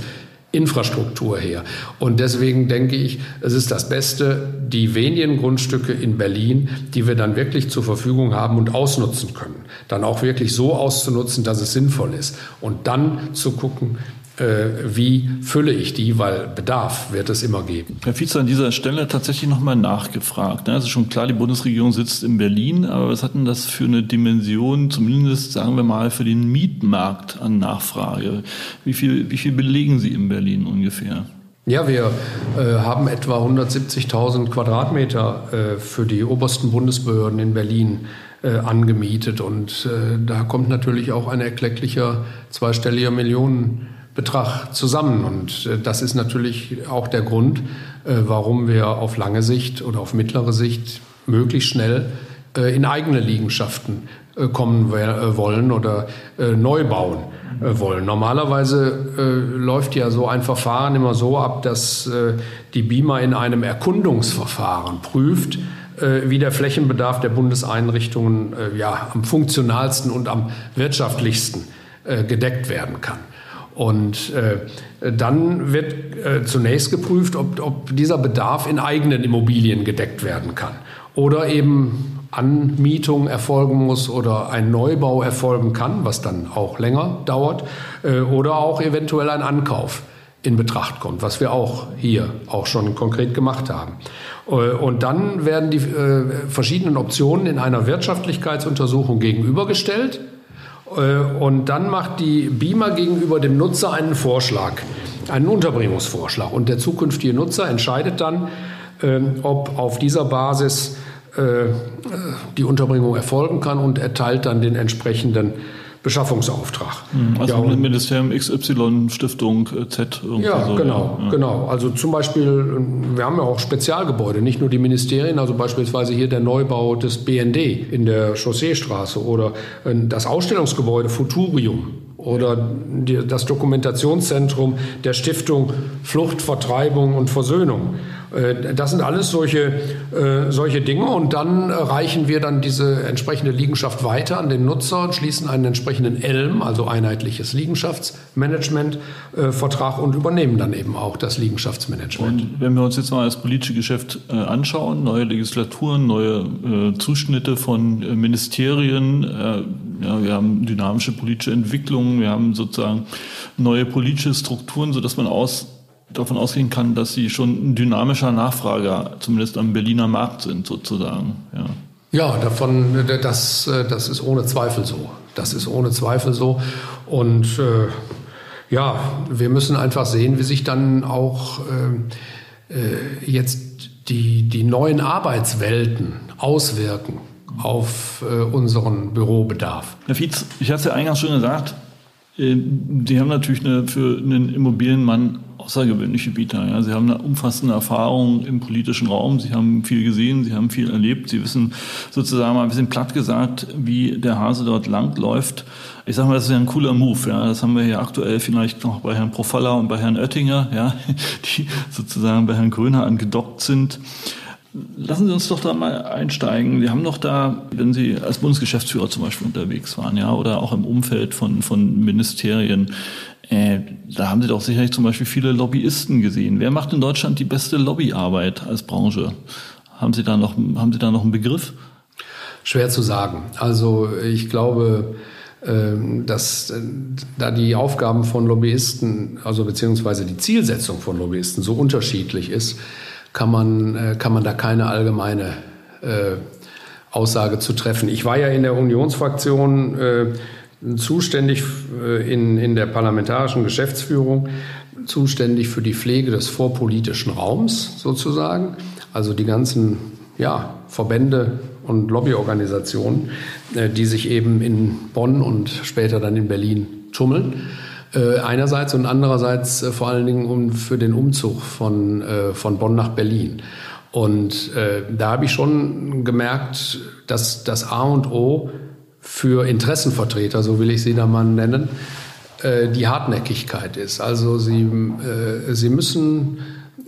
Infrastruktur her. Und deswegen denke ich, es ist das Beste, die wenigen Grundstücke in Berlin, die wir dann wirklich zur Verfügung haben und ausnutzen können, dann auch wirklich so auszunutzen, dass es sinnvoll ist. Und dann zu gucken, wie fülle ich die, weil Bedarf wird es immer geben. Herr Vize, an dieser Stelle tatsächlich nochmal nachgefragt. Ne? Also schon klar, die Bundesregierung sitzt in Berlin, aber was hat denn das für eine Dimension, zumindest sagen wir mal, für den Mietmarkt an Nachfrage? Wie viel, wie viel belegen Sie in Berlin ungefähr? Ja, wir äh, haben etwa 170.000 Quadratmeter äh, für die obersten Bundesbehörden in Berlin äh, angemietet. Und äh, da kommt natürlich auch ein erklecklicher zweistelliger Millionen Betrag zusammen. Und äh, das ist natürlich auch der Grund, äh, warum wir auf lange Sicht oder auf mittlere Sicht möglichst schnell äh, in eigene Liegenschaften kommen wollen oder neu bauen wollen. Normalerweise läuft ja so ein Verfahren immer so ab, dass die BIMA in einem Erkundungsverfahren prüft, wie der Flächenbedarf der Bundeseinrichtungen ja, am funktionalsten und am wirtschaftlichsten gedeckt werden kann. Und äh, dann wird äh, zunächst geprüft, ob, ob dieser Bedarf in eigenen Immobilien gedeckt werden kann oder eben Anmietung erfolgen muss oder ein Neubau erfolgen kann, was dann auch länger dauert, äh, oder auch eventuell ein Ankauf in Betracht kommt, was wir auch hier auch schon konkret gemacht haben. Äh, und dann werden die äh, verschiedenen Optionen in einer Wirtschaftlichkeitsuntersuchung gegenübergestellt. Und dann macht die BIMA gegenüber dem Nutzer einen Vorschlag, einen Unterbringungsvorschlag. Und der zukünftige Nutzer entscheidet dann, ob auf dieser Basis äh, die Unterbringung erfolgen kann und erteilt dann den entsprechenden Beschaffungsauftrag. Hm, also ja, Ministerium XY, Stiftung äh, Z. Ja, so, genau, ja. genau. Also zum Beispiel, äh, wir haben ja auch Spezialgebäude, nicht nur die Ministerien, also beispielsweise hier der Neubau des BND in der Chausseestraße oder das Ausstellungsgebäude Futurium oder die, das Dokumentationszentrum der Stiftung Flucht, Vertreibung und Versöhnung. Äh, das sind alles solche, äh, solche Dinge und dann reichen wir dann diese entsprechende Liegenschaft weiter an den Nutzer und schließen einen entsprechenden ELM, also einheitliches Liegenschaftsmanagement-Vertrag äh, und übernehmen dann eben auch das Liegenschaftsmanagement. Und wenn wir uns jetzt mal das politische Geschäft anschauen, neue Legislaturen, neue Zuschnitte von Ministerien, ja, wir haben dynamische politische Entwicklungen, wir haben sozusagen neue politische Strukturen, sodass man aus davon ausgehen kann, dass sie schon ein dynamischer Nachfrager, zumindest am Berliner Markt sind, sozusagen. Ja, ja davon, das, das ist ohne Zweifel so. Das ist ohne Zweifel so. Und äh, ja, wir müssen einfach sehen, wie sich dann auch äh, äh jetzt die, die neuen Arbeitswelten auswirken auf äh, unseren Bürobedarf. Herr Fietz, ich hatte es ja eingangs schon gesagt, äh, Sie haben natürlich eine, für einen Immobilienmann außergewöhnliche Vita. Ja. Sie haben eine umfassende Erfahrung im politischen Raum. Sie haben viel gesehen, Sie haben viel erlebt. Sie wissen sozusagen mal ein bisschen platt gesagt, wie der Hase dort langläuft. Ich sage mal, das ist ja ein cooler Move. Ja. Das haben wir hier aktuell vielleicht noch bei Herrn Profalla und bei Herrn Oettinger, ja, die sozusagen bei Herrn Gröner angedockt sind. Lassen Sie uns doch da mal einsteigen. Wir haben doch da, wenn Sie als Bundesgeschäftsführer zum Beispiel unterwegs waren, ja, oder auch im Umfeld von, von Ministerien, äh, da haben Sie doch sicherlich zum Beispiel viele Lobbyisten gesehen. Wer macht in Deutschland die beste Lobbyarbeit als Branche? Haben Sie da noch, haben Sie da noch einen Begriff? Schwer zu sagen. Also ich glaube, ähm, dass äh, da die Aufgaben von Lobbyisten, also beziehungsweise die Zielsetzung von Lobbyisten so unterschiedlich ist, kann man, äh, kann man da keine allgemeine äh, Aussage zu treffen. Ich war ja in der Unionsfraktion äh, zuständig äh, in, in der parlamentarischen Geschäftsführung, zuständig für die Pflege des vorpolitischen Raums sozusagen, also die ganzen ja, Verbände und Lobbyorganisationen, äh, die sich eben in Bonn und später dann in Berlin tummeln. Äh, einerseits und andererseits vor allen Dingen um, für den Umzug von, von Bonn nach Berlin. Und da habe ich schon gemerkt, dass das A und O für Interessenvertreter, so will ich sie da mal nennen, äh, die Hartnäckigkeit ist. Also sie, äh, sie müssen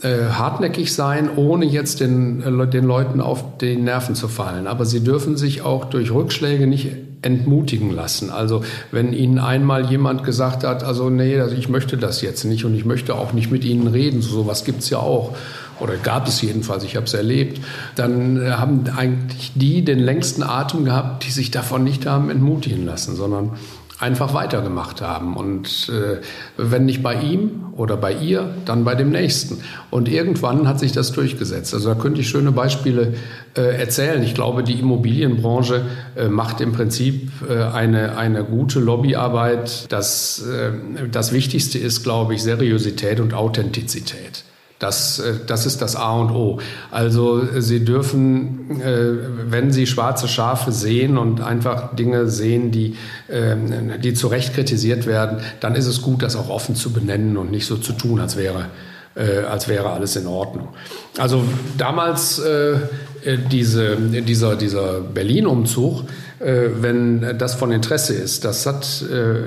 äh, hartnäckig sein, ohne jetzt den, den Leuten auf die Nerven zu fallen. Aber sie dürfen sich auch durch Rückschläge nicht entmutigen lassen. Also wenn Ihnen einmal jemand gesagt hat, also nee, also ich möchte das jetzt nicht und ich möchte auch nicht mit Ihnen reden, so sowas gibt's ja auch oder gab es jedenfalls, ich habe es erlebt, dann äh, haben eigentlich die den längsten Atem gehabt, die sich davon nicht haben entmutigen lassen, sondern einfach weitergemacht haben. Und äh, wenn nicht bei ihm oder bei ihr, dann bei dem Nächsten. Und irgendwann hat sich das durchgesetzt. Also da könnte ich schöne Beispiele äh, erzählen. Ich glaube, die Immobilienbranche äh, macht im Prinzip äh, eine, eine gute Lobbyarbeit. Das, äh, das Wichtigste ist, glaube ich, Seriosität und Authentizität. Das, äh, das ist das A und O. Also Sie dürfen, äh, wenn Sie schwarze Schafe sehen und einfach Dinge sehen, die, ähm, die zu Recht kritisiert werden, dann ist es gut, das auch offen zu benennen und nicht so zu tun, als wäre, äh, als wäre alles in Ordnung. Also damals äh, diese, dieser, dieser Berlin-Umzug, äh, wenn das von Interesse ist. Das hat, äh,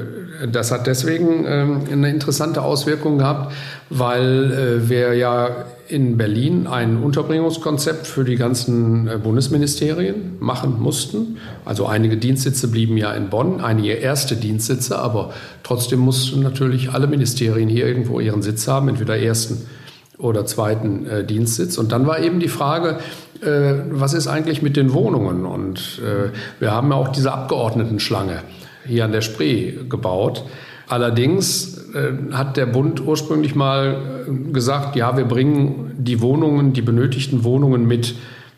das hat deswegen ähm, eine interessante Auswirkung gehabt, weil wir ja in Berlin ein Unterbringungskonzept für die ganzen Bundesministerien machen mussten. Also einige Dienstsitze blieben ja in Bonn, einige erste Dienstsitze, aber trotzdem mussten natürlich alle Ministerien hier irgendwo ihren Sitz haben, entweder ersten oder zweiten äh, Dienstsitz. Und dann war eben die Frage, äh, was ist eigentlich mit den Wohnungen? Und äh, wir haben ja auch diese Abgeordnetenschlange hier an der Spree gebaut. Allerdings äh, hat der Bund ursprünglich mal äh, gesagt, ja, wir bringen die Wohnungen, die benötigten Wohnungen mit.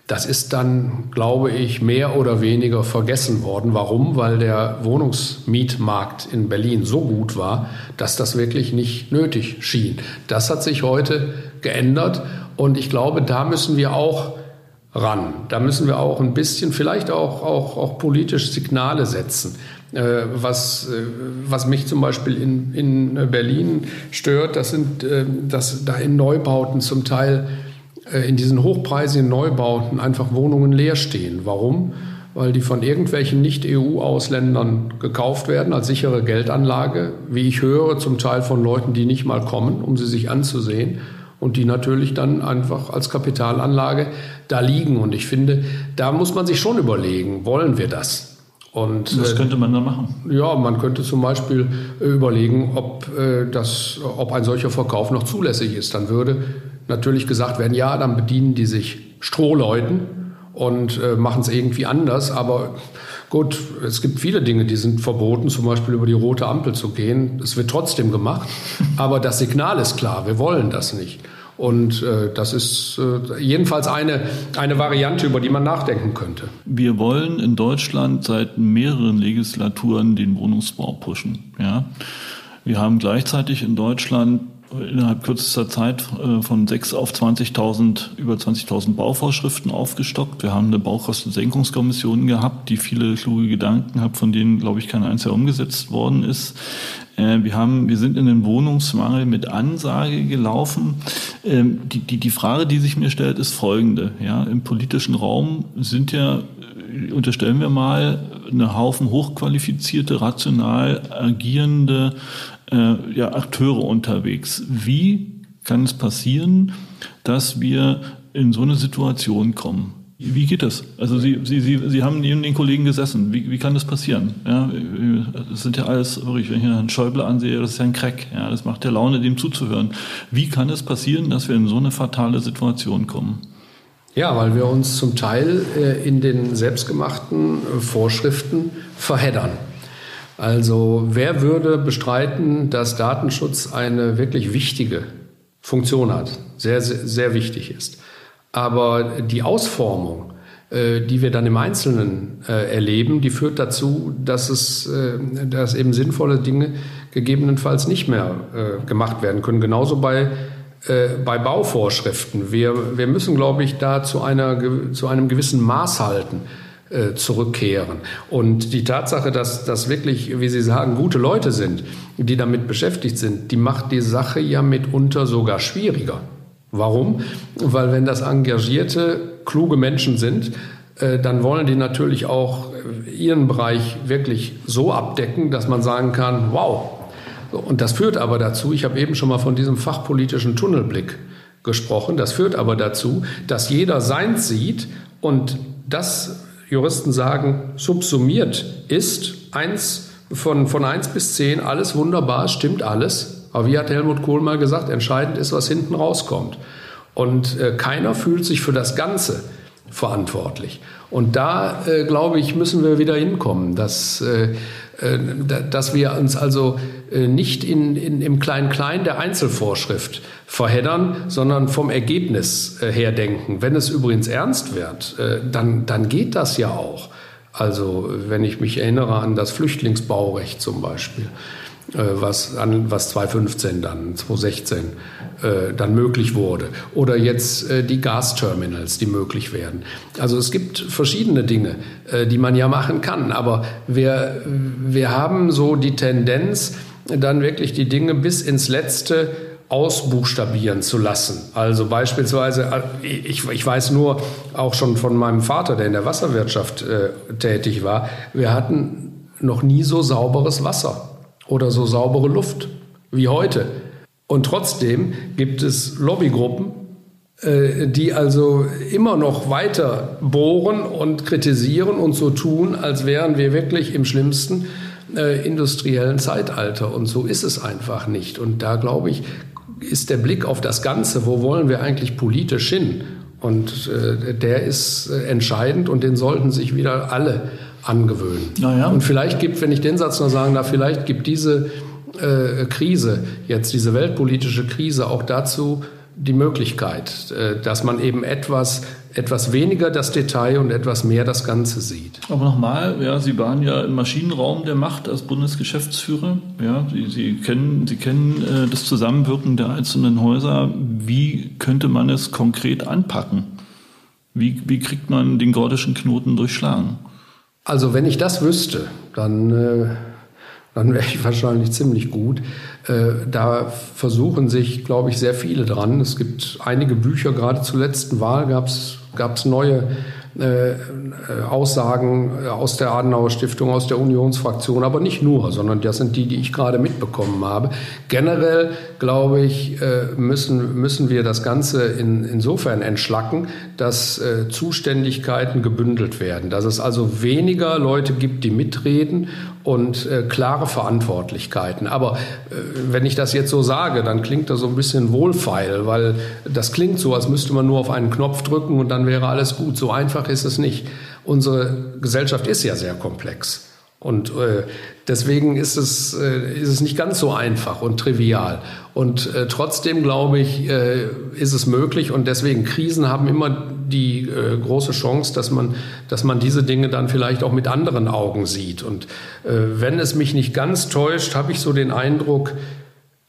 Das ist dann, glaube ich, mehr oder weniger vergessen worden. Warum? Weil der Wohnungsmietmarkt in Berlin so gut war, dass das wirklich nicht nötig schien. Das hat sich heute geändert und ich glaube, da müssen wir auch ran. Da müssen wir auch ein bisschen, vielleicht auch, auch, auch politisch Signale setzen. Äh, was, äh, was mich zum Beispiel in, in Berlin stört, das sind, äh, dass da in Neubauten zum Teil äh, in diesen hochpreisigen Neubauten einfach Wohnungen leer stehen. Warum? Weil die von irgendwelchen Nicht-EU-Ausländern gekauft werden als sichere Geldanlage, wie ich höre, zum Teil von Leuten, die nicht mal kommen, um sie sich anzusehen und die natürlich dann einfach als Kapitalanlage da liegen. Und ich finde, da muss man sich schon überlegen, wollen wir das? Und, Was äh, könnte man da machen? Ja, man könnte zum Beispiel äh, überlegen, ob, das, ob ein solcher Verkauf noch zulässig ist. Dann würde natürlich gesagt werden, ja, dann bedienen die sich Strohleuten und äh, machen es irgendwie anders. Aber gut, es gibt viele Dinge, die sind verboten, zum Beispiel über die rote Ampel zu gehen. Es wird trotzdem gemacht. Aber das Signal ist klar, wir wollen das nicht. Und äh, das ist äh, jedenfalls eine, eine Variante, über die man nachdenken könnte. Wir wollen in Deutschland seit mehreren Legislaturen den Wohnungsbau pushen. Ja? Wir haben gleichzeitig in Deutschland innerhalb kürzester Zeit äh, von 6 auf 20.000, über 20.000 Bauvorschriften aufgestockt. Wir haben eine Baukostensenkungskommission gehabt, die viele kluge Gedanken hat, von denen, glaube ich, kein einziger umgesetzt worden ist. Äh, wir haben, wir sind in den Wohnungsmangel mit Ansage gelaufen. Ähm, die, die, die Frage, die sich mir stellt, ist folgende. Ja, im politischen Raum sind ja, äh, unterstellen wir mal, eine Haufen hochqualifizierte, rational agierende äh, ja, Akteure unterwegs. Wie kann es passieren, dass wir in so eine Situation kommen? Wie geht das? Also Sie, Sie, Sie, Sie haben neben den Kollegen gesessen. Wie, wie kann das passieren? Ja, das sind ja alles, wirklich, wenn ich Herrn Schäuble ansehe, das ist ja ein Crack. Ja, das macht ja Laune, dem zuzuhören. Wie kann es passieren, dass wir in so eine fatale Situation kommen? Ja, weil wir uns zum Teil äh, in den selbstgemachten äh, Vorschriften verheddern. Also wer würde bestreiten, dass Datenschutz eine wirklich wichtige Funktion hat, sehr, sehr, sehr wichtig ist. Aber die Ausformung, äh, die wir dann im Einzelnen äh, erleben, die führt dazu, dass es, äh, dass eben sinnvolle Dinge gegebenenfalls nicht mehr gemacht werden können. Genauso bei bei Bauvorschriften. Wir, wir müssen, glaube ich, da zu, einer, zu einem gewissen Maß halten. Äh, zurückkehren. Und die Tatsache, dass das wirklich, wie Sie sagen, gute Leute sind, die damit beschäftigt sind, die macht die Sache ja mitunter sogar schwieriger. Warum? Weil wenn das engagierte, kluge Menschen sind, äh, dann wollen die natürlich auch äh, ihren Bereich wirklich so abdecken, dass man sagen kann, wow. Und das führt aber dazu, ich habe eben schon mal von diesem fachpolitischen Tunnelblick gesprochen, das führt aber dazu, dass jeder seins sieht und das Juristen sagen, subsumiert ist eins von, von eins bis zehn, alles wunderbar, stimmt alles. Aber wie hat Helmut Kohl mal gesagt, entscheidend ist, was hinten rauskommt. Und äh, keiner fühlt sich für das Ganze verantwortlich. Und da, äh, glaube ich, müssen wir wieder hinkommen, dass, äh dass wir uns also äh, nicht in, in, im Klein-Klein der Einzelvorschrift verheddern, sondern vom Ergebnis äh, her denken. Wenn es übrigens ernst wird, äh, dann, dann geht das ja auch. Also wenn ich mich erinnere an das Flüchtlingsbaurecht zum Beispiel, was, an, was 2015 dann, 2016 dann möglich wurde. Oder jetzt die Gasterminals, die möglich werden. Also es gibt verschiedene Dinge, die man ja machen kann. Aber wir, wir haben so die Tendenz, dann wirklich die Dinge bis ins Letzte ausbuchstabieren zu lassen. Also beispielsweise, äh, ich, ich weiß nur auch schon von meinem Vater, der in der Wasserwirtschaft äh, tätig war, wir hatten noch nie so sauberes Wasser oder so saubere Luft wie heute. Und trotzdem gibt es Lobbygruppen, äh, die also immer noch weiter bohren und kritisieren und so tun, als wären wir wirklich im schlimmsten äh, industriellen Zeitalter. Und so ist es einfach nicht. Und da glaube ich, ist der Blick auf das Ganze, wo wollen wir eigentlich politisch hin? Und äh, der ist äh, entscheidend und den sollten sich wieder alle angewöhnen. Naja. Und vielleicht gibt, wenn ich den Satz noch sagen darf, vielleicht gibt diese äh, Krise, jetzt diese weltpolitische Krise auch dazu die Möglichkeit, äh, dass man eben etwas, etwas weniger das Detail und etwas mehr das Ganze sieht. Aber nochmal, ja, Sie waren ja im Maschinenraum der Macht als Bundesgeschäftsführer. Ja, Sie, Sie kennen, Sie kennen äh, das Zusammenwirken der einzelnen Häuser. Wie könnte man es konkret anpacken? Wie, wie kriegt man den gordischen Knoten durchschlagen? Also wenn ich das wüsste, dann äh, dann wäre ich wahrscheinlich ziemlich gut. Äh, da versuchen sich, glaube ich, sehr viele dran. Es gibt einige Bücher, gerade zur letzten Wahl gab es neue äh, Aussagen aus der Adenauer Stiftung, aus der Unionsfraktion, aber nicht nur, sondern das sind die, die ich gerade mitbekommen habe. Generell, glaube ich, äh, müssen, müssen wir das Ganze in, insofern entschlacken, dass äh, Zuständigkeiten gebündelt werden, dass es also weniger Leute gibt, die mitreden und äh, klare Verantwortlichkeiten. Aber äh, wenn ich das jetzt so sage, dann klingt das so ein bisschen wohlfeil, weil das klingt so, als müsste man nur auf einen Knopf drücken und dann wäre alles gut. So einfach ist es nicht. Unsere Gesellschaft ist ja sehr komplex. Und äh, deswegen ist es, äh, ist es nicht ganz so einfach und trivial. Und äh, trotzdem, glaube ich, äh, ist es möglich. Und deswegen, Krisen haben immer die äh, große Chance, dass man, dass man diese Dinge dann vielleicht auch mit anderen Augen sieht. Und äh, wenn es mich nicht ganz täuscht, habe ich so den Eindruck,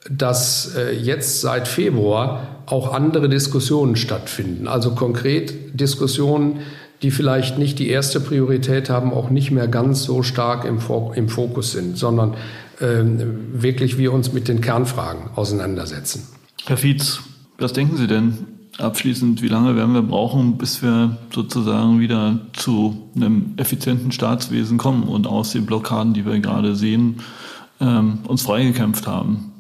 dass jetzt seit Februar auch andere Diskussionen stattfinden. Also konkret Diskussionen, die vielleicht nicht die erste Priorität haben, auch nicht mehr ganz so stark im, im Fokus sind, sondern ähm, wirklich wir uns mit den Kernfragen auseinandersetzen. Herr Fietz, was denken Sie denn abschließend, wie lange werden wir brauchen, bis wir sozusagen wieder zu einem effizienten Staatswesen kommen und aus den Blockaden, die wir gerade sehen, ähm, uns freigekämpft haben?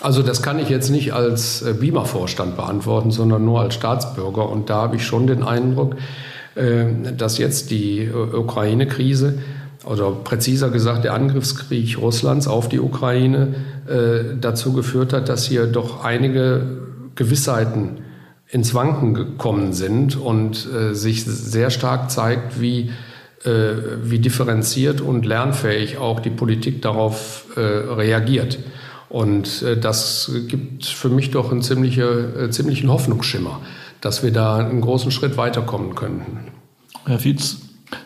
Also das kann ich jetzt nicht als äh, BIMA-Vorstand beantworten, sondern nur als Staatsbürger. Und da habe ich schon den Eindruck, dass jetzt die äh, Ukraine-Krise oder präziser gesagt der Angriffskrieg Russlands auf die Ukraine äh, dazu geführt hat, dass hier doch einige Gewissheiten ins Wanken gekommen sind und äh, sich sehr stark zeigt, wie, äh, wie differenziert und lernfähig auch die Politik darauf äh, reagiert. Und das gibt für mich doch einen ziemliche, ziemlichen Hoffnungsschimmer dass wir da einen großen Schritt weiterkommen könnten. Herr Fietz,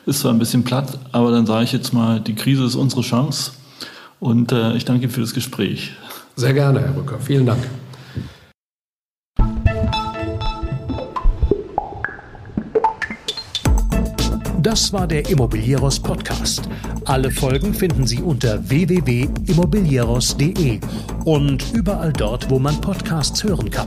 ist zwar ein bisschen platt, aber dann sage ich jetzt mal, die Krise ist unsere Chance. Und äh, ich danke Ihnen für das Gespräch. Sehr gerne, Herr Rücker. Vielen Dank. Das war der Immobilieros Podcast. Alle Folgen finden Sie unter www.immobilieros.de und überall dort, wo man Podcasts hören kann.